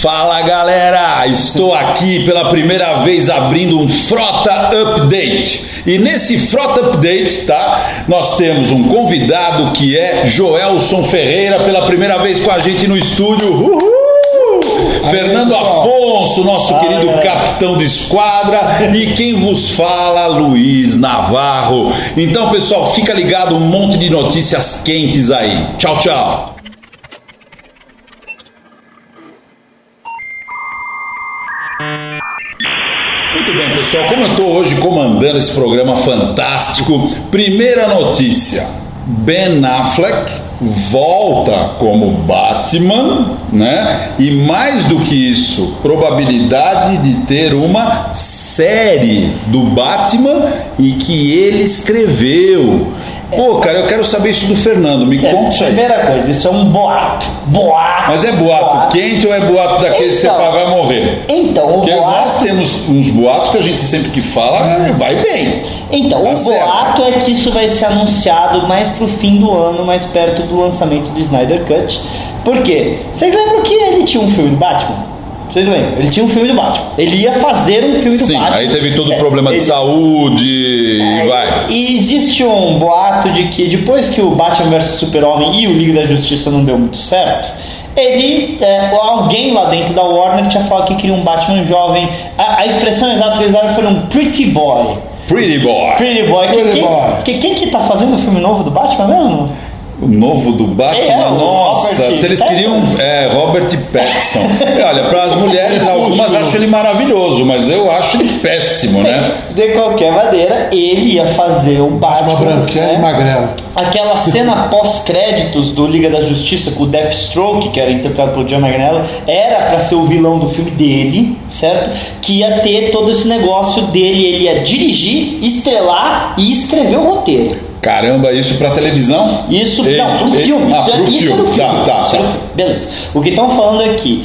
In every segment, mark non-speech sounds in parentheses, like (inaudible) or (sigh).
Fala galera, estou aqui pela primeira vez abrindo um Frota Update. E nesse Frota Update, tá? Nós temos um convidado que é Joelson Ferreira, pela primeira vez com a gente no estúdio. Uhul! Fernando Afonso, nosso querido capitão de esquadra, e quem vos fala, Luiz Navarro. Então, pessoal, fica ligado, um monte de notícias quentes aí. Tchau, tchau. Pessoal. Como eu estou hoje comandando esse programa fantástico, primeira notícia: Ben Affleck volta como Batman, né? E mais do que isso, probabilidade de ter uma série do Batman e que ele escreveu. Pô, cara, eu quero saber isso do Fernando. Me É, conta isso aí. primeira coisa, isso é um boato. Boato. Mas é boato quente ou é boato daquele que você Então. fala vai morrer? Então, o Porque nós boato. temos uns boatos que a gente sempre que fala é, vai bem. Então, Tá o certo. boato é que isso vai ser anunciado mais pro fim do ano, mais perto do lançamento do Snyder Cut. Por quê? Vocês lembram que ele tinha um filme do Batman? Vocês lembram? Ele tinha um filme do Batman. Ele ia fazer um filme do Sim, Batman. aí teve todo o É, problema de ele- saúde e É, vai. E existe um boato de que depois que o Batman vs Super-Homem e o Liga da Justiça não deu muito certo, ele, é, alguém lá dentro da Warner tinha falado que queria um Batman jovem. A, a expressão exata que eles usaram foi um pretty boy. Pretty Boy. Pretty boy. Que- Pretty quem, boy. que- quem que tá fazendo o filme novo do Batman mesmo? O novo do Batman, É, nossa, Robert se eles queriam. É, Robert Pattinson. Olha, para as mulheres, (laughs) algumas acham ele maravilhoso, mas eu acho ele péssimo, né? (laughs) De qualquer maneira, ele ia fazer o Batman. Uma branquela né? e magrelo. Aquela (laughs) cena pós-créditos do Liga da Justiça com o Deathstroke, que era interpretado pelo John Magnello, era pra ser o vilão do filme dele, certo? Que ia ter todo esse negócio dele, ele ia dirigir, estrelar e escrever o roteiro. Caramba, isso pra televisão? Isso, Ele- não, pro ele- filme. Ah, isso, é- pro isso filme. é do filme. Tá, tá, isso é tá. filme. Beleza. O que estão falando aqui,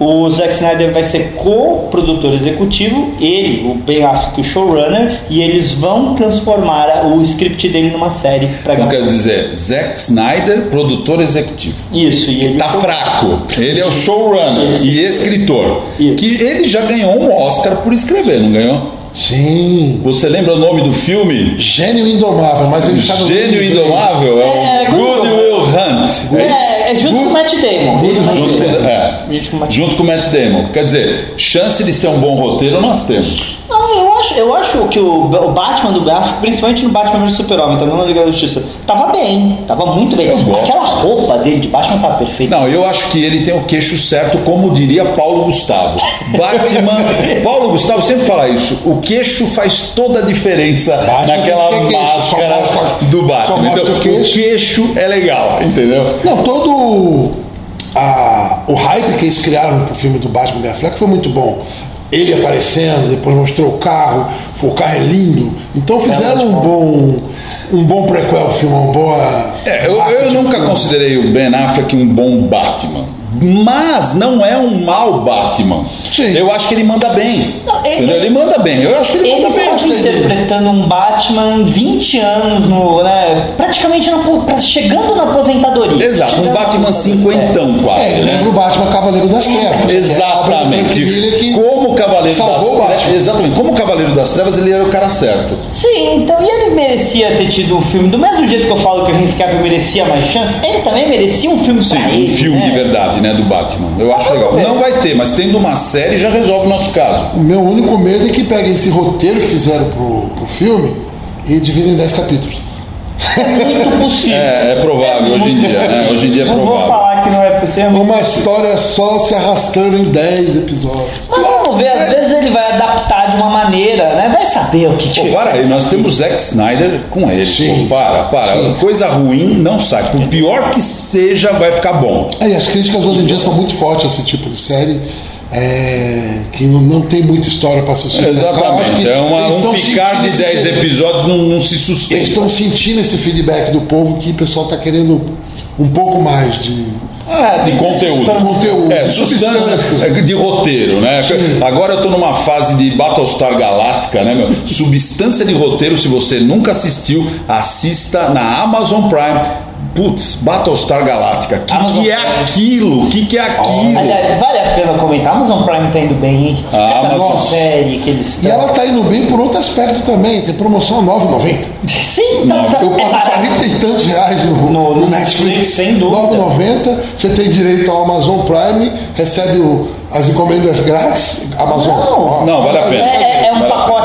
o Zack Snyder vai ser co-produtor executivo, ele, o Ben Affleck, o showrunner, e eles vão transformar o script dele numa série pra gravar. quer dizer, Zack Snyder, produtor executivo. Isso, e ele Tá fraco. Ele é o showrunner Isso. e escritor. Isso. Que ele já ganhou um Oscar por escrever, não ganhou? Sim. Você lembra o nome do filme? Gênio indomável, mas ele está no Gênio. Indomável? É, É, o Good como- Will Hunt. É? É, é junto com o Matt Damon. Vai Junto com, é, Junto com o Matt junto com o Matt Damon. Quer dizer, chance de ser um bom roteiro nós temos. Não, eu acho, eu acho que o, o Batman do Garfield, principalmente no Batman vs Super-Homem, tá na Liga da Justiça, tava bem, tava muito bem. Aquela roupa dele de Batman tava perfeita. Não, eu acho que ele tem o queixo certo, como diria Paulo Gustavo. Batman. (laughs) Paulo Gustavo sempre fala isso. O queixo faz toda a diferença Batman naquela que só máscara mostra- do Batman. Então, o o queixo. queixo é legal, entendeu? Não, todo a- o hype que eles criaram pro filme do Batman Ben Affleck foi muito bom. Ele aparecendo, depois mostrou o carro, foi- o carro é lindo. Então fizeram um bom um bom prequel filme, uma boa. É, eu, eu nunca filme. considerei o Ben Affleck um bom Batman. Mas não é um mau Batman. Sim. Eu acho que ele manda bem. Não, ele- ele manda bem. Eu acho que ele, Ele manda bem. Interpretando um Batman 20 anos no. Né, praticamente na, chegando na aposentadoria. Exato, um Batman cinquentão quase. É, né? lembra o Batman Cavaleiro das Trevas. é Exatamente. Que Como Cavaleiro salvou das. Trevas. Exatamente. Como Cavaleiro das Trevas, ele era o cara certo. Sim, então, e ele merecia ter tido um filme, do mesmo jeito que eu falo que o Henry Cavill merecia mais chance, ele também merecia um filme Sim, pra um ele. filme né? de verdade, né, do Batman. Eu acho legal. ver. Não vai ter, mas tendo uma série já resolve o nosso caso. O meu único medo é que peguem esse roteiro que fizeram pro filme e dividem em 10 capítulos. É muito possível. É, é provável hoje em dia, né? Hoje em dia é Não vou provável. falar que não é possível. Uma história só se arrastando em 10 episódios. Mas vamos ver, às vezes ele vai adaptar de uma maneira, né? Vai saber o que que para aí, nós temos Zack Snyder com ele. Sim. Pô, para, para. Sim. Coisa ruim não sai. Por pior que seja, vai ficar bom. É, e as críticas hoje em dia são muito fortes a esse tipo de série. É, que não, não tem muita história para se sustentar. Exatamente. É uma, eles um picar de sentindo 10 esse- episódios não, não se Eles sustenta. estão sentindo esse feedback do povo que o pessoal está querendo um pouco mais de. É, De conteúdo. Conteúdo, É, substância substância. de roteiro, né? Sim. Agora eu tô numa fase de Battlestar Galáctica, né, meu? Substância de roteiro, se você nunca assistiu, assista na Amazon Prime. Putz, Battlestar Galáctica. O que, que é aquilo? O que, que é aquilo? Aliás, vale a pena comentar, a Amazon Prime tá indo bem, hein? Ah, Cada série que eles E estão. ela tá indo bem por outro aspecto também. Tem promoção 9,90. (laughs) Sim, tá, tá, Eu é pago barato. 40 e tantos reais no, No- no Netflix. Netflix, sem dúvida. 9,90. Você tem direito ao Amazon Prime, recebe o- as encomendas grátis. Amazon. Não. ó, Não, vale a pena. É, é Vai.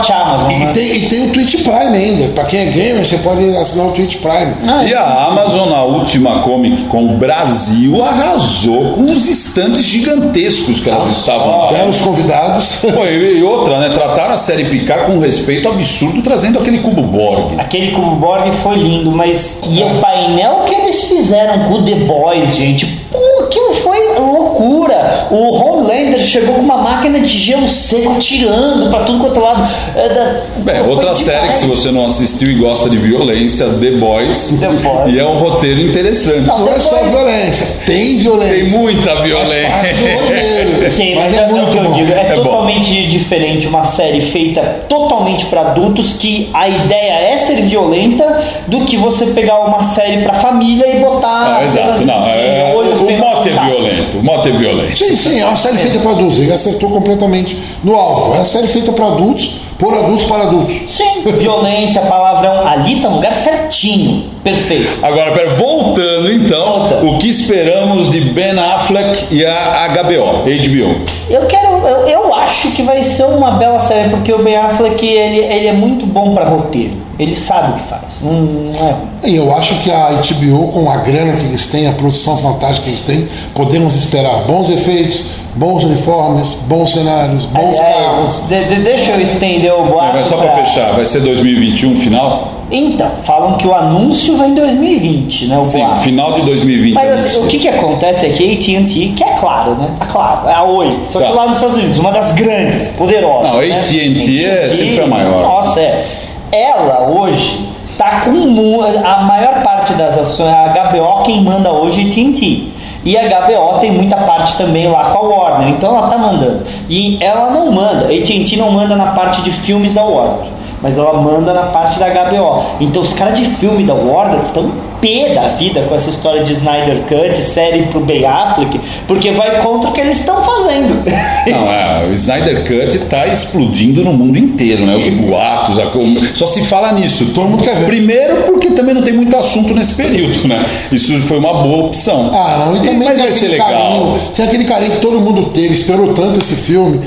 Pacote Amazon, E né? tem, e tem o Twitch Prime ainda. Pra quem é gamer, você pode assinar o Twitch Prime. Ah, E a Amazon, na última Comic Con Brasil, arrasou com os estantes gigantescos que elas estavam. Belos convidados. Pô, (laughs) e e outra, né? Trataram a série Picard com um respeito absurdo, trazendo aquele cubo Borg. Aquele cubo Borg foi lindo, mas. E o painel que eles fizeram com o The Boys, gente. Pô, aquilo foi loucura. O Homelander chegou com uma máquina de gelo seco tirando pra tudo quanto é lado. É, da- Bem, outra demais. série que se você não assistiu e gosta de violência, The Boys. The Boys. E é um roteiro interessante. Não, Não é só violência, tem violência. Tem muita violência. roteiro. Sim, mas mas é é, o muito que eu bom. digo. É, É bom. totalmente diferente uma série feita totalmente pra adultos, que a ideia é ser violenta, do que você pegar uma série pra família e botar Ah, exato, não. É, olhos o mote é violento. O mote é violento. Sim, sim, é uma série feita para adultos. Ele acertou completamente no alvo. É uma série feita para adultos, por adultos para adultos. Sim, violência, palavrão, ali tá no lugar certinho, perfeito. Agora, pera, voltando então, Volta. o que esperamos de Ben Affleck e a HBO, HBO? Eu quero, eu, eu acho que vai ser uma bela série, porque o Ben Affleck, ele, ele é muito bom pra roteiro, ele sabe o que faz, não, não é ruim. E eu acho que a HBO, com a grana que eles têm, a produção fantástica que eles têm, podemos esperar bons efeitos, bons uniformes, bons cenários, bons Aliás, carros. de- de- deixa eu estender o boato. Mas só pra fechar, vai ser 2021 final? Então, falam que o anúncio vai em 2020, né? O Sim, boato. final de 2020. Mas assim, o que, que acontece é que a AT&T, que é claro, né? Tá claro, é a Oi. Só que Tá. lá nos Estados Unidos, uma das grandes, poderosas. Não, a né? AT&T é- sempre foi a maior. Nossa, é. Ela hoje tá com a maior parte das ações, a HBO quem manda hoje é a AT&T. E a HBO tem muita parte também lá com a Warner, então ela tá mandando. E ela não manda, a AT&T não manda na parte de filmes da Warner, mas ela manda na parte da HBO. Então os caras de filme da Warner estão pé da vida com essa história de Snyder Cut, série pro Ben Affleck, porque vai contra o que eles estão fazendo. Não, é, o Snyder Cut tá explodindo no mundo inteiro, né? Os boatos, a só se fala nisso. Todo mundo quer ver. Primeiro porque também não tem muito assunto nesse período, né? Isso foi uma boa opção. Ah, não, e também Mas tem vai ser legal. carinho, tem aquele carinho que todo mundo teve, esperou tanto esse filme.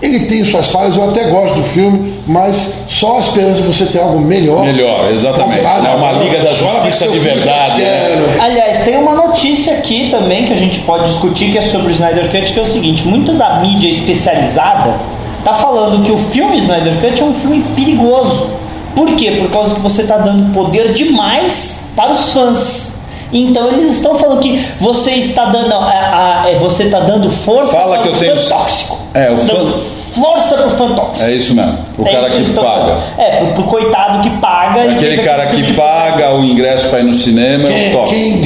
Ele tem suas falhas, eu até gosto do filme, mas só a esperança de você ter algo melhor. Melhor, exatamente. É uma Liga da Justiça de verdade, né? Aliás, tem uma notícia aqui também que a gente pode discutir que é sobre o Snyder Cut, que é o seguinte: muito da mídia especializada tá falando que o filme Snyder Cut é um filme perigoso. Por quê? Por causa que você tá dando poder demais para os fãs. Então eles estão falando que você está dando a, a- é, você está dando força Fala para que eu o tenho- fã tóxico. É, o fã- Dando Força para o fã tóxico. É isso mesmo. O É cara que paga. falando. É, pro, pro coitado que paga. Aquele cara que de- paga o ingresso para ir no cinema é o Quem, top. quem,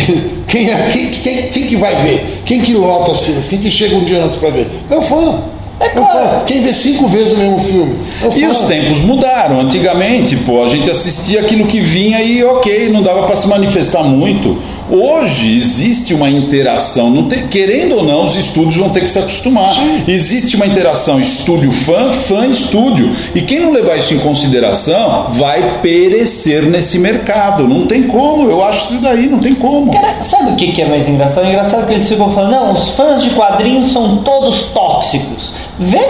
quem, é- quem, quem, quem que vai ver? Quem que lota as filas? Quem que chega um dia antes pra ver? É o fã. É o claro. fã. Quem vê cinco vezes o mesmo filme? É o E fã. os tempos mudaram. Antigamente, pô, a gente assistia aquilo que vinha e ok, não dava para se manifestar muito. Hoje existe uma interação, não tem- querendo ou não, os estúdios vão ter que se acostumar. Existe uma interação estúdio-fã, fã-estúdio. E quem não levar isso em consideração vai perecer nesse mercado. Não tem como, eu acho isso daí, não tem como. Cara, sabe o que, que é mais engraçado? É engraçado que eles ficam falando, não, os fãs de quadrinhos são todos tóxicos. Vê,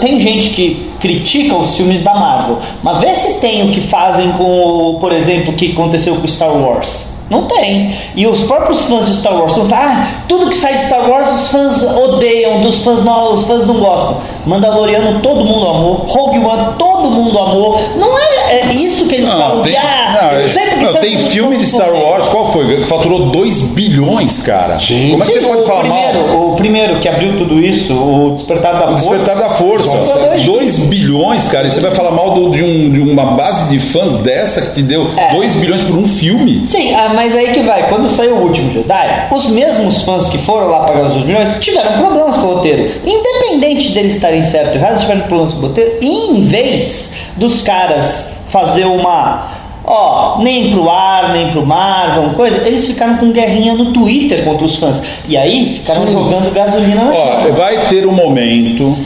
tem gente que critica os filmes da Marvel, mas vê se tem o que fazem com, por exemplo, o que aconteceu com Star Wars. Não tem. E os próprios fãs de Star Wars falam, ah, tudo que sai de Star Wars os fãs odeiam, dos fãs não, os fãs não gostam. Mandaloriano todo mundo amou, Rogue One todo mundo amou. Não é, é isso que eles Não, falam, tem, ah, não, eu sempre que não, tem filme de Star Wars, qual foi? Que faturou 2 bilhões, cara. Como é que Sim, você pode falar primeiro, mal? O primeiro que abriu tudo isso, o Despertar da O Força. Despertar da Força. Nossa. 2 bilhões, cara. E você vai falar mal do- de, um- de uma base de fãs dessa que te deu É. 2 bilhões por um filme? Sim, ah, mas aí que vai. Quando saiu o último Jedi, os mesmos fãs que foram lá pagar os 2 milhões tiveram problemas com o roteiro. Independente deles estarem certo ou errado, eles tiveram problemas com o roteiro. E em vez dos caras fazer uma Ó, nem pro ar, nem pro mar, vão coisa. Eles ficaram com guerrinha no Twitter contra os fãs. E aí ficaram Sim. jogando gasolina na Ó, vai ter um momento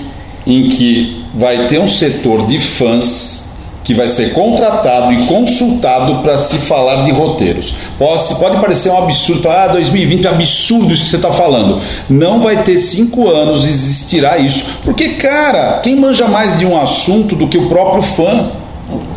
em que vai ter um setor de fãs que vai ser contratado e consultado para se falar de roteiros. Pode, pode parecer um absurdo, falar, ah, 2020 é absurdo isso que você está falando. Não vai ter cinco anos, existirá isso. Porque, cara, quem manja mais de um assunto do que o próprio fã?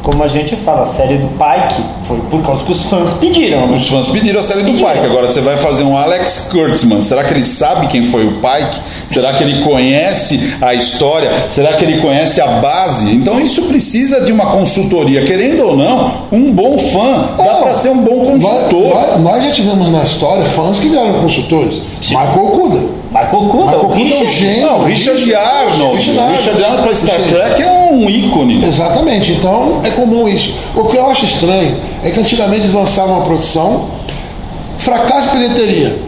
Como a gente fala, a série do Pike foi por causa que os fãs pediram. né? Os fãs pediram a série do Pike. Agora você vai fazer um Alex Kurtzman. Será que ele sabe quem foi o Pike? Será que ele conhece a história? Será que ele conhece a base? Então isso precisa de uma consultoria. Querendo ou não, um bom fã dá para ser um bom Nós, consultor. nós- nós já tivemos na história fãs que vieram consultores. Michael Okuda. Kuda, Michael o Okuda é um Richard. gênio. Não, Richard Arnold. Richard Richard Arnold para Star Trek é um ícone. Exatamente, então é comum isso. O que eu acho estranho é que antigamente eles lançavam uma produção, fracasso e bilheteria.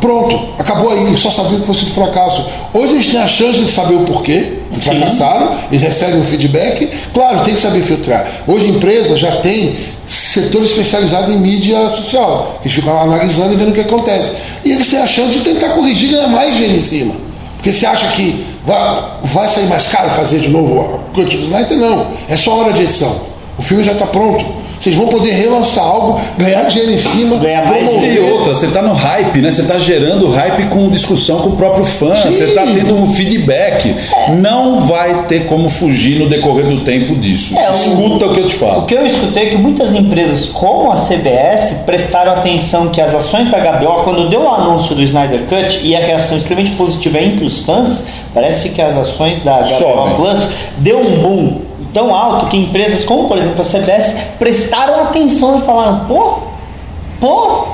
Pronto, acabou aí, só sabiam que fosse um fracasso. Hoje eles têm a chance de saber o porquê. Fracassaram, eles recebem o feedback. Claro, tem que saber filtrar. Hoje a empresa já tem setor especializado em mídia social, que ficam analisando e vendo o que acontece. E eles têm a chance de tentar corrigir e ganhar mais dinheiro em cima. Porque você acha que vai, vai sair mais caro fazer de novo a Cut Snyder? Não. É só hora de edição. O filme já está pronto. Vocês vão poder relançar algo, ganhar dinheiro em cima, Ganhar promover. E outra, você tá no hype, né? Você tá gerando hype com discussão com o próprio fã, Sim. você tá tendo um feedback. Não vai ter como fugir no decorrer do tempo disso. É, o- Escuta o que eu te O falo. que eu escutei é que muitas empresas, como a CBS, prestaram atenção que as ações da HBO, quando deu o anúncio do Snyder Cut e a reação extremamente positiva entre os fãs, parece que as ações da HBO Sobem. Plus deu um boom tão alto que empresas como, por exemplo, a CBS, prestaram atenção e falaram: pô, pô,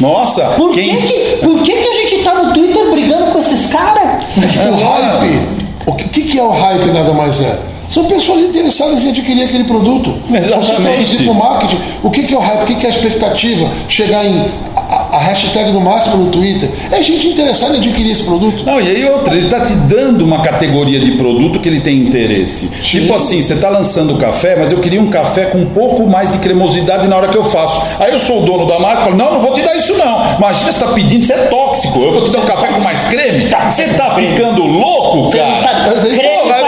Nossa, por, quem. que, que, por que, que a gente tá no Twitter brigando com esses caras? O (laughs) hype, o que, que é o hype nada mais é? São pessoas interessadas em adquirir aquele produto. Exatamente. Você traduzir pro marketing. O que, que é o hype? O que, que é a expectativa? Chegar em a, hashtag no máximo no Twitter. É gente interessada em adquirir esse produto. Não, e aí outra, ele tá te dando uma categoria de produto que ele tem interesse. Tipo assim, você tá lançando café, mas eu queria um café com um pouco mais de cremosidade na hora que eu faço. Aí eu sou o dono da marca e falo, não, não vou te dar isso não. Imagina você tá pedindo, isso é tóxico. Eu vou te dar um café com mais creme? Você tá ficando louco, Você cara? não sabe, Mas aí, creme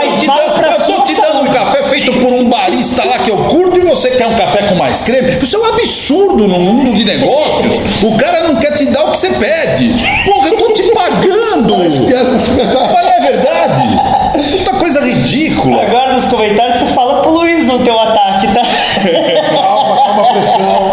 mais creme? Isso é um absurdo no mundo de negócios. O cara não quer te dar o que você pede. Porra, eu tô te pagando. Mas é verdade. Não é verdade? Puta coisa ridícula. Agora nos comentários você fala pro Luiz no teu ataque, tá? Calma, calma a pressão.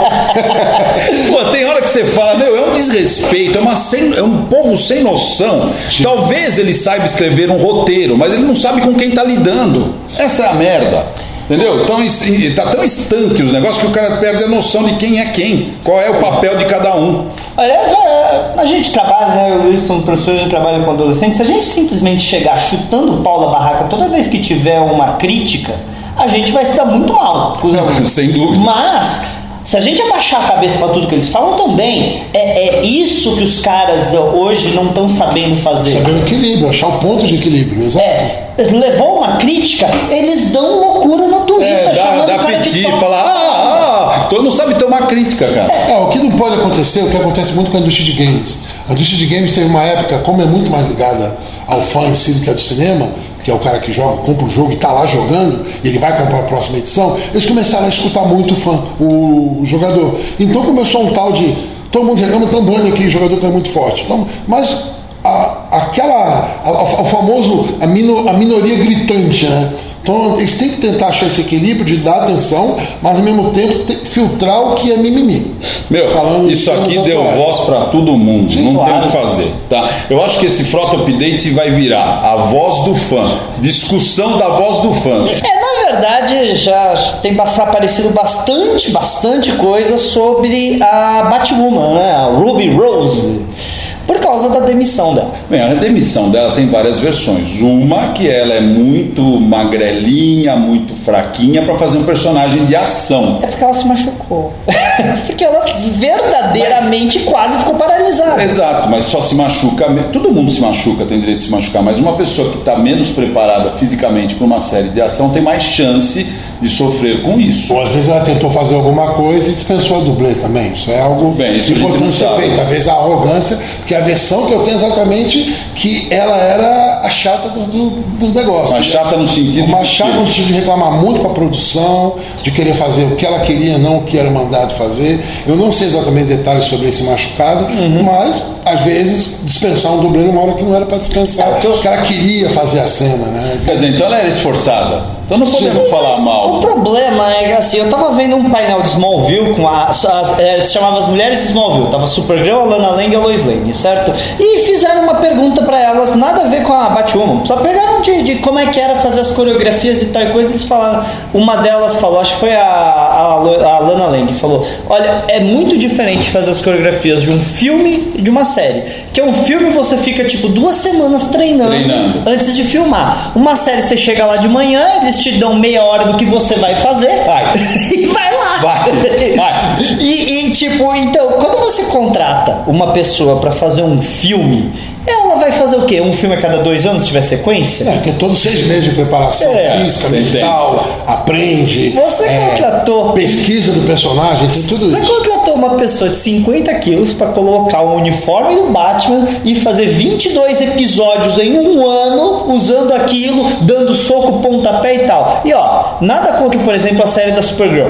Pô, tem hora que você fala, meu, é um desrespeito, é, uma sem- é um povo sem noção. Talvez ele saiba escrever um roteiro, mas ele não sabe com quem tá lidando. Essa é a merda. Entendeu? Então es- e- tá tão estanque os negócios que o cara perde a noção de quem é quem, qual é o papel de cada um. Aliás, é, a gente trabalha, né? Eu o Luiz somos professores de trabalho com adolescentes. Se a gente simplesmente chegar chutando o pau da barraca toda vez que tiver uma crítica, a gente vai se dar muito mal. (laughs) Sem dúvida. Mas, se a gente abaixar a cabeça para tudo que eles falam também, é, é isso que os caras hoje não estão sabendo fazer. Saber o equilíbrio, achar o ponto de equilíbrio, exato. É, levou uma crítica, eles dão loucura no Twitter, É, dá, chamando dá o cara de petit, tóxico. fala, ah, ah, tu não sabe tomar crítica, cara. É, o que não pode acontecer, o que acontece muito com a indústria de games. A indústria de games teve uma época, como é muito mais ligada ao fã em si do que a do cinema, que é o cara que joga, compra o jogo e está lá jogando, e ele vai comprar a próxima edição, eles começaram a escutar muito o fã, o, o jogador. Então começou um tal de. Todo mundo reclama tão bane aqui, jogador que é muito forte. Então, mas a- aquela. a- a- o famoso. A, mino- a minoria gritante, né? Então eles têm que tentar achar esse equilíbrio de dar atenção, mas ao mesmo tempo te- filtrar o que é mimimi. Meu, Falando isso aqui deu atuais. voz pra todo mundo, não claro. tem o que fazer, tá? Eu acho que esse Frota Update vai virar a voz do fã, discussão da voz do fã. É, na verdade, já tem aparecido bastante, bastante coisa sobre a Batwoman, né? A Ruby Rose. Por causa da demissão dela. Bem, a demissão dela tem várias versões. Uma que ela é muito magrelinha, muito fraquinha pra fazer um personagem de ação. É porque ela se machucou. (laughs) porque ela verdadeiramente quase ficou paralisada. Exato, mas só se machuca. Todo mundo se machuca, tem direito de se machucar, mas uma pessoa que está menos preparada fisicamente para uma série de ação tem mais chance de sofrer com isso. Ou às vezes ela tentou fazer alguma coisa e dispensou a dublê também. Isso é algo Bem, isso importante ser feito. Às vezes a arrogância, porque a versão que eu tenho é exatamente que ela era a chata do, do, do negócio. Mas chata no sentido Uma chata no sentido de reclamar muito com a produção, de querer fazer o que ela queria, não o que era mandado fazer. Eu não sei exatamente detalhes sobre esse machucado, Uhum. mas às vezes dispensar um dublê numa hora que não era para dispensar. É, o ela queria fazer a cena, né? Quer dizer, então ela era esforçada. Então não podemos Sim, falar mal. O problema é que assim, eu tava vendo um painel de Smallville com a. as- é, se chamava As Mulheres de Smallville. Tava Supergirl, a Lana Lang e a Lois Lane, certo? E fizeram uma pergunta pra elas, nada a ver com a Batwoman. Só pegaram de, de como é que era fazer as coreografias e tal e coisa. Eles falaram. Uma delas falou, acho que foi a, a, Lana Lang, falou: Olha, é muito diferente fazer as coreografias de um filme e de uma série. Que é um filme você fica tipo duas semanas treinando, Treinando. antes de filmar. Uma série você chega lá de manhã, eles te dão meia hora do que você vai fazer Vai. (laughs) e vai lá. Vai, (laughs) vai. E, tipo, então, quando você contrata uma pessoa pra fazer um filme, ela vai fazer o quê? Um filme a cada dois anos se tiver sequência? É, tem todos seis meses de preparação É, física, mental, aprende. Você é, contratou- Pesquisa do personagem, tem tudo Você isso. contratou uma pessoa de 50 quilos pra colocar o uniforme do Batman e fazer 22 episódios em um ano usando aquilo, dando soco, pontapé e tal. E ó, nada contra, por exemplo, a série da Supergirl.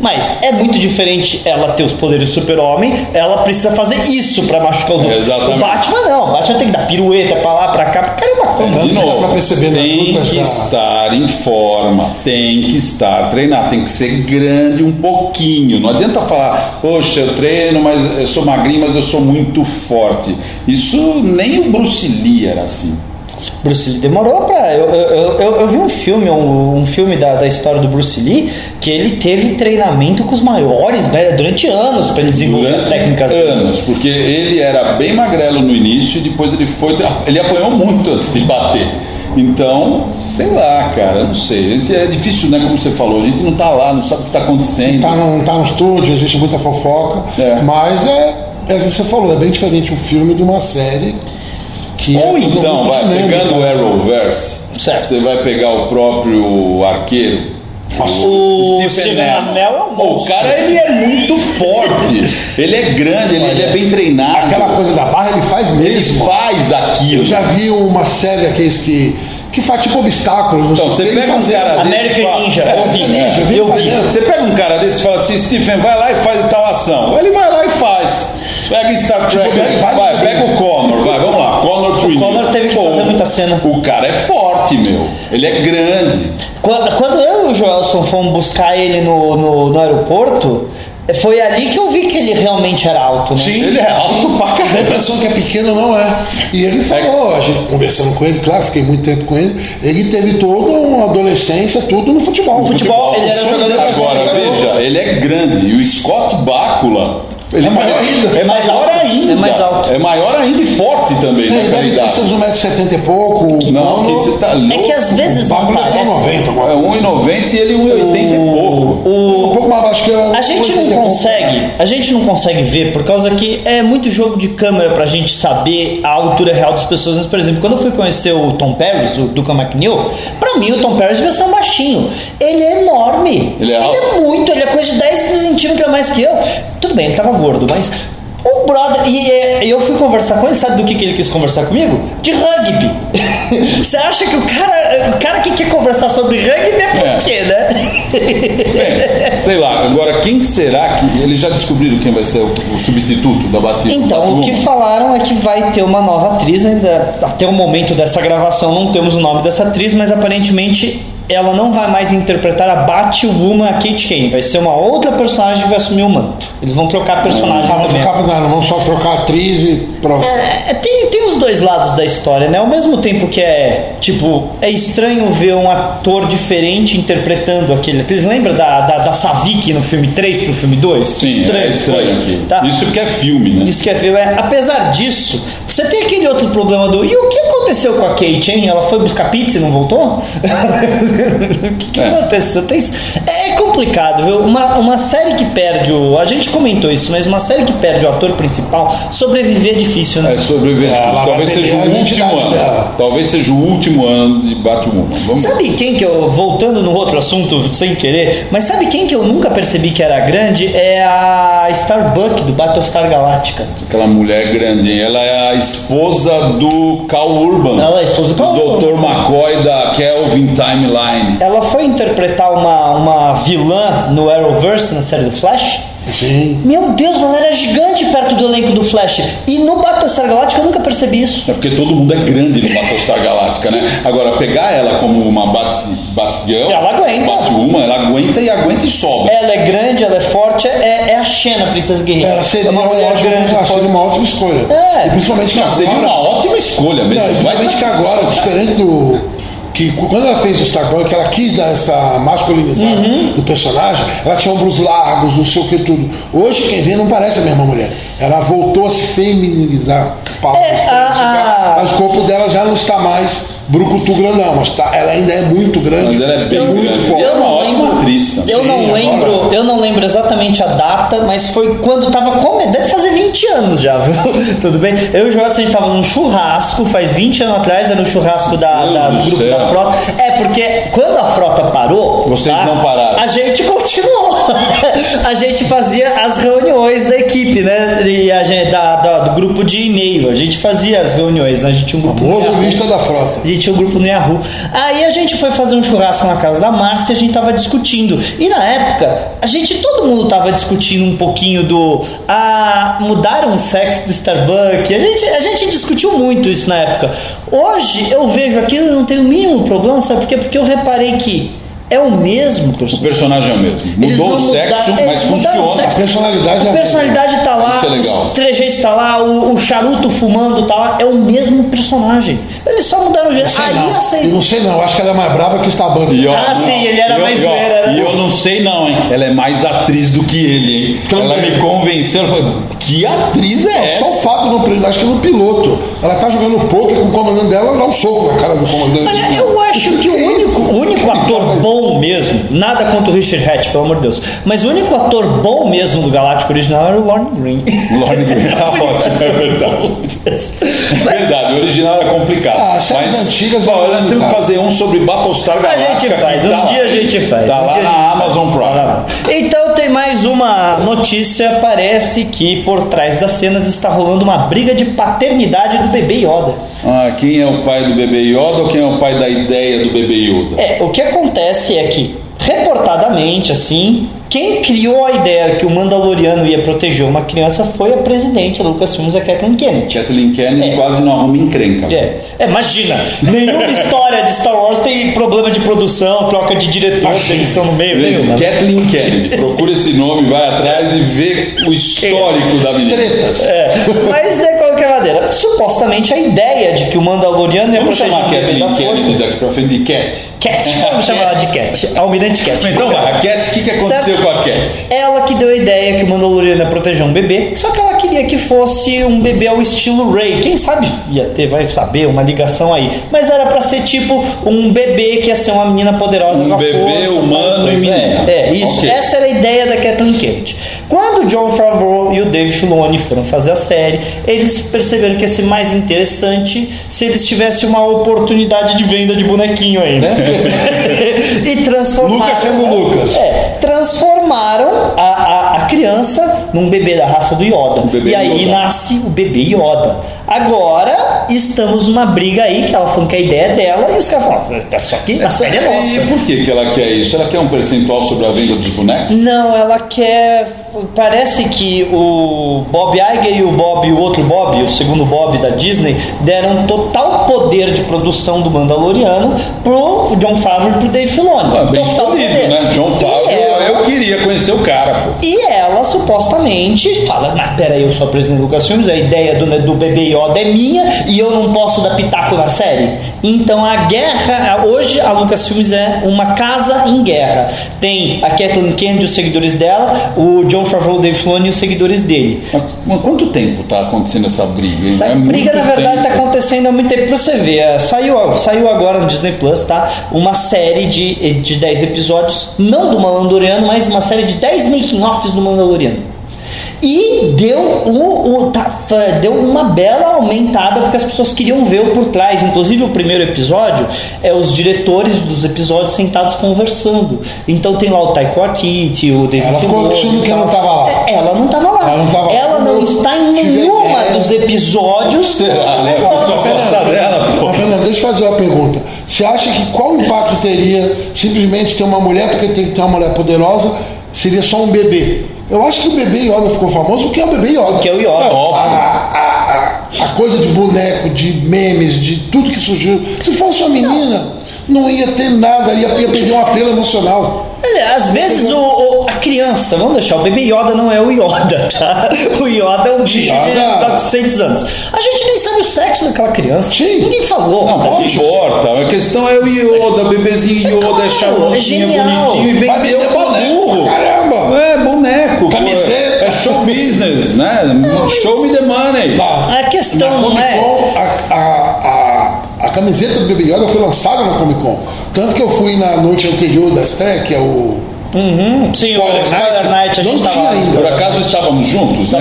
Mas é muito diferente ela ter os poderes do super-homem, ela precisa fazer isso pra machucar os outros. Exatamente. O Batman não, o Batman tem que dar pirueta pra lá, pra cá. Caramba, como? Tanto De que dá novo, pra perceber tem que da- estar em forma, tem que estar treinado, tem que ser grande um pouquinho. Não adianta falar, poxa, eu treino, mas eu sou magrinho, mas eu sou muito forte. Isso nem o Bruce Lee era assim. Bruce Lee demorou pra. Eu, eu, eu, eu vi um filme, um, um filme da, da história do Bruce Lee, que ele teve treinamento com os maiores né, durante anos pra ele desenvolver as Durante técnicas dele. anos, porque ele era bem magrelo no início e depois ele foi. Ele apanhou muito antes de bater. Então, sei lá, cara, não sei. A gente- É difícil, né? Como você falou, a gente não tá lá, não sabe o que tá acontecendo. Tá no, tá no estúdio, existe muita fofoca, É. mas é, é o que você falou, é bem diferente um filme de uma série que é Ou tudo então, vai, dinâmico. pegando o Arrowverse, Certo. você vai pegar o próprio arqueiro. O Steven Amell é um O cara ele é muito forte, ele é grande, ele, ele é bem treinado. Aquela coisa da barra ele faz ele mesmo. faz aquilo. Eu já vi uma série aqueles que, que faz tipo obstáculos. Então, você o pega um cara desse. Fala- Ninja, É, eu vi. Ninja, eu vi Eu vi. fazendo. Você pega um cara desse e fala assim, Stephen, vai lá e faz tal ação. Ele vai lá e faz. Pega Star Trek, Barry vai, Barry pega o Connor, vai, vamos lá. Connor Trinity. Connor teve que fazer muita cena. O cara é forte, meu. Ele é grande. Quando, quando eu e o Joelson fomos buscar ele no, no, no aeroporto, foi ali que eu vi que ele realmente era alto, né? Ele é alto pra Dá a caramba. impressão que é pequeno, não é. E ele falou, a gente conversando com ele, claro, fiquei muito tempo com ele, ele teve toda uma adolescência, tudo no futebol. No futebol, ele era jogador Agora, veja, ele é grande. E o Scott Bakula. Ele É maior ainda. É mais maior alto. ainda. É mais alto. É maior ainda e forte também, Ele deve ter seus 1,70m e pouco. o Não, que você tá louco. É que às vezes o não parece. 90, alguma É coisa. 1,90 e ele 1,80 e pouco. Um pouco mais baixo que eu. A gente não consegue, a gente não consegue ver por causa que é muito jogo de câmera pra gente saber a altura real das pessoas. Mas, por exemplo, quando eu fui conhecer o Tom Paris, o Duca McNeil, pra mim o Tom Paris devia ser um baixinho. Ele é enorme. Ele é alto. muito, ele é coisa de 10 centímetros a mais que eu. Tudo bem, ele tava gordo, mas o brother. E eu fui conversar com ele, sabe do que, que ele quis conversar comigo? De rugby. (laughs) Você acha que o cara, o cara que quer conversar sobre rugby é por É. quê, né? Bem, sei lá, agora quem será que. Eles já descobriram quem vai ser o, o substituto da Batista? Então, o que falaram é que vai ter uma nova atriz, ainda até o momento dessa gravação não temos o nome dessa atriz, mas aparentemente ela não vai mais interpretar a Batwoman, a Kate Kane, vai ser uma outra personagem que vai assumir o manto. Eles vão trocar personagem Ah, vamos também. trocar, não, não vamos só trocar atriz e pronto. É, tem, tem os dois lados da história, né? Ao mesmo tempo que é, tipo, é estranho ver um ator diferente interpretando aquele. Vocês lembram da, da, da Savik no filme 3 pro filme 2? Sim, estranho, é estranho foi. Tá? Isso porque é filme, né? Isso quer ver, é, apesar disso, você tem aquele outro problema do. E o que aconteceu com a Kate, hein? Ela foi buscar pizza e não voltou? (laughs) o que, que É. aconteceu? Tem- é complicado, viu? Uma, uma série que perde o. A gente comentou isso, mas uma série que perde o ator principal, sobreviver é difícil, né? É sobreviver. Ela história talvez seja o último ano. dela. Talvez seja o último ano de Batwoman. Vamos Sabe quem que eu, voltando no outro assunto sem querer, mas sabe quem que eu nunca percebi que era grande? É a Starbuck do Battlestar Galactica. Aquela mulher grande, ela é a esposa do Cal Urban. Ela é a esposa do Cal Urban. Dr. McCoy da Kelvin Timeline. Ela foi interpretar uma, uma vilã no Arrowverse, na série do Flash. Sim. Meu Deus, ela era gigante perto do elenco do Flash. E no Battlestar Galactica eu nunca percebi isso. É porque todo mundo é grande no Battlestar Galáctica, né? Agora, pegar ela como uma Bat, Batgirl, Ela aguenta. Batwoman, ela aguenta e aguenta e sobe. Ela é grande, ela é forte, é, é a Xena, Princesa Guerreira. Ela seria, é uma uma mulher ótima, grande, ela seria uma ótima escolha. É. E principalmente que Não, seria agora. uma ótima escolha mesmo. Não, Vai principalmente que agora, diferente do. Que quando ela fez o Starbuck, ela quis dar essa masculinizada do personagem, ela tinha ombros largos, não sei o que tudo. Hoje, quem vê não parece a mesma mulher. Ela voltou a se feminilizar. palavras É, a- já, a- Mas o corpo dela já não está mais brucutu grandão, mas tá, ela ainda é muito grande. Mas ela é bem muito grande. forte. Eu Eu Sim, não agora- lembro, eu não lembro exatamente a data, mas foi quando tava comendo. Deve fazer 20 anos já, (laughs) viu? Tudo bem? Eu e o Joel, a gente tava num churrasco, faz 20 anos atrás, era o churrasco da, da- grupo céu. da frota. É, porque quando a frota parou. Vocês não pararam. A gente (laughs) continuou. (laughs) a gente fazia as reuniões da equipe, né? E a gente, da, da- do grupo de e-mail. A gente fazia as reuniões, né? A gente tinha um grupo. Famoso Yahoo. lista da frota. A gente tinha um grupo no Yahoo. Aí a gente foi fazer um churrasco na casa da Márcia e a gente tava discutindo. E na época, a gente, todo mundo tava discutindo um pouquinho do. Ah, mudaram o sexo do Starbucks. A gente, a gente discutiu muito isso na época. Hoje eu vejo aquilo e não tenho o mínimo problema, sabe por quê? Porque eu reparei que é o mesmo O personagem. personagem é o mesmo. Mudou não o sexo, mudaram- é, mas o funciona. sexo. A personalidade é A a personalidade tá lá, Isso é legal. os trejeitos tá lá, o, o charuto fumando tá lá, é o mesmo personagem. Eles só mudaram o jeito. Sei Aí não. assim. Eu não sei não, acho que ela é mais brava que o ó, Ah, não, sim, ele era e, ó, mais e, zoeira, né? E eu não sei não, hein? Ela é mais atriz do que ele, hein? Também. Ela me convenceu, ela falou, que atriz é Só o essa? fato no acho que no piloto. Ela tá jogando poker com o comandante dela, ela dá um soco na cara do comandante. Olha, eu acho que o único, o único ator bom mesmo, nada contra o Richard Hatch, pelo amor de Deus, mas o único ator bom mesmo do Galáctico original era o Lorne Green. Lorne Green (laughs) era ótimo, é verdade. É verdade, o original era complicado. Ah, mas, antigas eram nós temos que fazer um sobre Battlestar A Galactica. gente faz, que um tá dia lá. a gente faz. Tá um lá a na Amazon. Prime. Tá. Então tem mais uma notícia, parece que por trás das cenas está rolando uma briga de paternidade do bebê Yoda. Ah, quem é o pai do bebê Yoda ou quem é o pai da ideia do bebê Yoda? É, o que acontece é que, reportadamente, assim, quem criou a ideia que o Mandaloriano ia proteger uma criança foi a presidente da Lucasfilms, a Kathleen Kennedy. Kathleen Kennedy É. quase não arruma encrenca. É, é, imagina, nenhuma (laughs) história de Star Wars tem problema de produção, troca de diretor, edição no meio, nenhuma. Kathleen Kennedy. Procura esse nome, vai atrás e vê o histórico da menina. Tretas. É, mas de maneira, supostamente a ideia de que o Mandaloriano ia Vamos proteger chamar bebê Kathleen Kennedy daqui pra frente de Cat. Cat, vamos chamar ela de Cat, Almirante Cat. Então a Cat, o que, que aconteceu Certo. com a Cat? Ela que deu a ideia que o Mandaloriano ia proteger um bebê, só que ela queria que fosse um bebê ao estilo Rey. Quem sabe ia ter, vai saber, uma ligação aí. Mas era pra ser tipo um bebê que ia ser uma menina poderosa Um com a bebê força. humano tal e coisa. menina. É, é, isso. Ok. Essa era a ideia da Kathleen Kennedy. Quando o John Favreau e o Dave Filoni foram fazer a série, eles perceberam que ia ser mais interessante se eles tivessem uma oportunidade de venda de bonequinho aí, né? (laughs) e transformaram. Lucas sendo Lucas. É, transformaram a, a, a criança num bebê da raça do Yoda. e aí Yoda. nasce o bebê Yoda. Agora estamos numa briga aí, que ela falando que a ideia é dela, e os caras falam, "Tá, isso aqui, a série é E nossa. por que, que ela quer isso? Ela quer um percentual sobre a venda dos bonecos? Não, ela quer. Parece que o Bob Iger e o Bob, o outro Bob, o segundo Bob da Disney, deram total poder de produção do Mandaloriano pro John Favreau e pro Dave Filoni. Ah, bem total escolhido, poder. né? John Favreau, ela- eu queria conhecer o cara, pô. E ela supostamente fala: Mas peraí, eu sou a presidente do Lucasfilmes, a ideia do, do bebê Yoda é minha e eu não posso dar pitaco na série. Então a guerra, hoje a Lucasfilmes é uma casa em guerra. Tem a Kathleen Kennedy, os seguidores dela, o John Favreau, o Dave Filoni e os seguidores dele. Mas, quanto tempo tá acontecendo essa briga? hein? Essa É briga, na verdade, tempo. está acontecendo há muito tempo pra você ver. É, Saiu, saiu agora no Disney Plus, tá? Uma série de, de 10 episódios, não do Mas uma série de 10 making-offs do Mandaloriano. E deu, o, o, tá, deu uma bela aumentada porque as pessoas queriam ver o por trás. Inclusive, o primeiro episódio é os diretores dos episódios sentados conversando. Então tem lá o Taiko Waititi, o David Ela ficou achando que não tava lá. É, Ela não estava lá. Ela não tava lá. Ela não está em nenhuma dos episódios. Será, né? A pessoa gosta dela, pô. Deixa eu fazer uma pergunta. Você acha que qual impacto teria simplesmente ter uma mulher, porque tem que ter uma mulher poderosa, seria só um bebê? Eu acho que o bebê Yoda ficou famoso porque é o bebê Yoda. Que é o Yoda. a, óbvio. a, a, a coisa de boneco, de memes, de tudo que surgiu. Se fosse uma menina, não, ia ter nada, ia, ia perder um apelo emocional. Às vezes o, o- a criança, vamos deixar, o bebê Yoda não é o Yoda, (laughs) tá? O Yoda é um bicho de Yoda- 400 anos. A gente nem sabe o sexo daquela criança. Sim. Ninguém falou. Não, não importa. A questão é o Yoda, bebezinho Yoda, claro, é é charmosinho, genial. bonitinho e Vai vendeu vender pra boneco, burro. caramba. É, boneco. pô. Camiseta. É show business, né? Show me the money. A questão não é- a, a, a camiseta do Baby Yoda foi lançada na Comic Con. Tanto que eu fui na noite anterior da estreia, que é o. Uhum, sim, Spoiler o Spoiler Night, Night a não gente tinha tava lá. ainda. Por acaso estávamos juntos, né?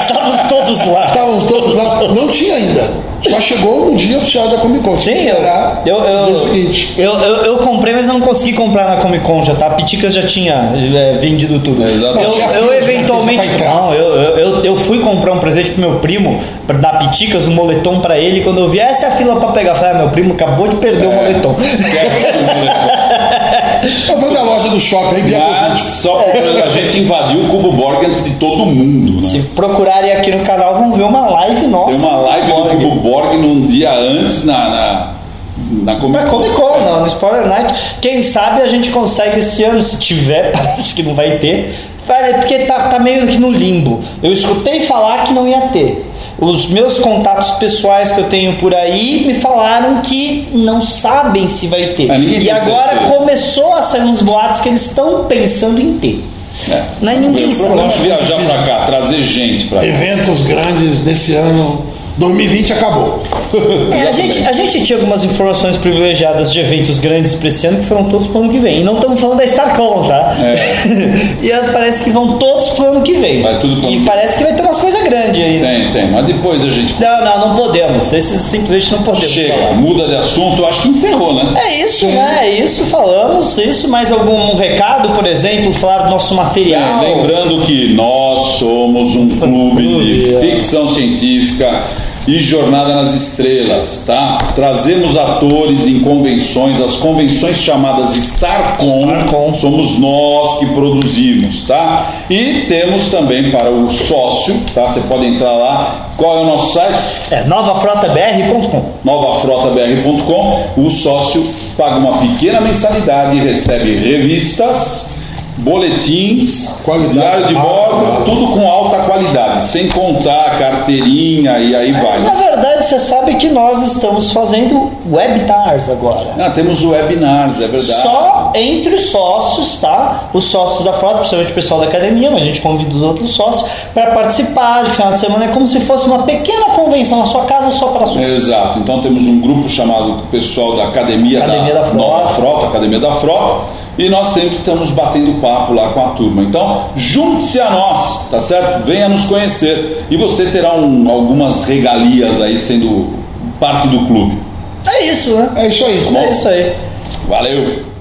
Estávamos todos lá. Estávamos todos lá. Estávamos todos lá. Não tinha ainda. Só chegou no dia oficial da Comic Con. Tinha Sim, eu, eu, eu, eu, eu, eu comprei, mas não consegui comprar na Comic Con já, tá? Piticas já tinha é, vendido tudo. É. Eu, Tinha eu fila, eventualmente. tinha. Não, eu, eu, eu, eu fui comprar um presente pro meu primo, pra dar Piticas, um moletom pra ele. Quando eu vi, essa é a fila pra pegar. Eu Falei, ah, meu primo acabou de perder o moletom. Esquece o moletom. Eu fui na loja do shopping, a Mas só a gente invadiu o Cubo Borg antes de todo mundo, né? Se procurarem aqui no canal, vão ver uma live nossa. Tem uma live do. Cubo Borg num dia antes na, na, na Comic Na Con. Comic Con, não, no Spoiler Night. Quem sabe a gente consegue esse ano, se tiver, (laughs) parece que não vai ter. Vai, Porque tá, tá meio que no limbo. Eu escutei falar que não ia ter. Os meus contatos pessoais que eu tenho por aí me falaram que não sabem se vai ter. É, e agora certeza. começou a sair uns boatos que eles estão pensando em ter. É. Não é ninguém sabe. Vamos viajar pra cá, trazer gente pra cá. Eventos grandes desse ano. 2020 acabou. É, a, gente, a gente tinha algumas informações privilegiadas de eventos grandes para esse ano que foram todos pro ano que vem. E não estamos falando da StarCon, tá? (laughs) e eh, parece que vão todos pro ano que vem. Vai tudo pro e parece que vai ter umas coisas grandes aí. né? Tem, tem. Mas depois a gente Não, não, não podemos. Esses simplesmente não podemos chega, falar. muda de assunto. Acho que encerrou, né? É isso, né? É isso, falamos. Isso, mais algum recado, por exemplo, falar do nosso material. Lembrando que nós somos um clube de é. ficção científica e jornada nas estrelas, tá? Trazemos atores em convenções, as convenções chamadas StarCon, StarCon. somos nós que produzimos, tá? E temos também para o sócio, tá? Você pode entrar lá. Qual é o nosso site? É novafrotabr.com. novafrotabr.com, o sócio paga uma pequena mensalidade e recebe revistas, boletins, Qualidade. diário de bordo, tudo com alta qualidade, sem contar carteirinha e aí Mas, na vai. verdade, você sabe que nós estamos fazendo webinars agora. Ah, temos webinars, é verdade. Só entre os sócios, tá? Os sócios da frota, principalmente o pessoal da academia, mas a gente convida os outros sócios para participar de final de semana. É como se fosse uma pequena convenção na sua casa só para sócios. Exato. Então temos um grupo chamado pessoal da Academia, Academia da Frota. Nova Frota, Academia da Frota. E nós sempre estamos batendo papo lá com a turma. Então, junte-se a nós, tá certo? Venha nos conhecer. E você terá um- algumas regalias aí sendo parte do clube. É isso, né? É isso aí. É isso aí. Valeu!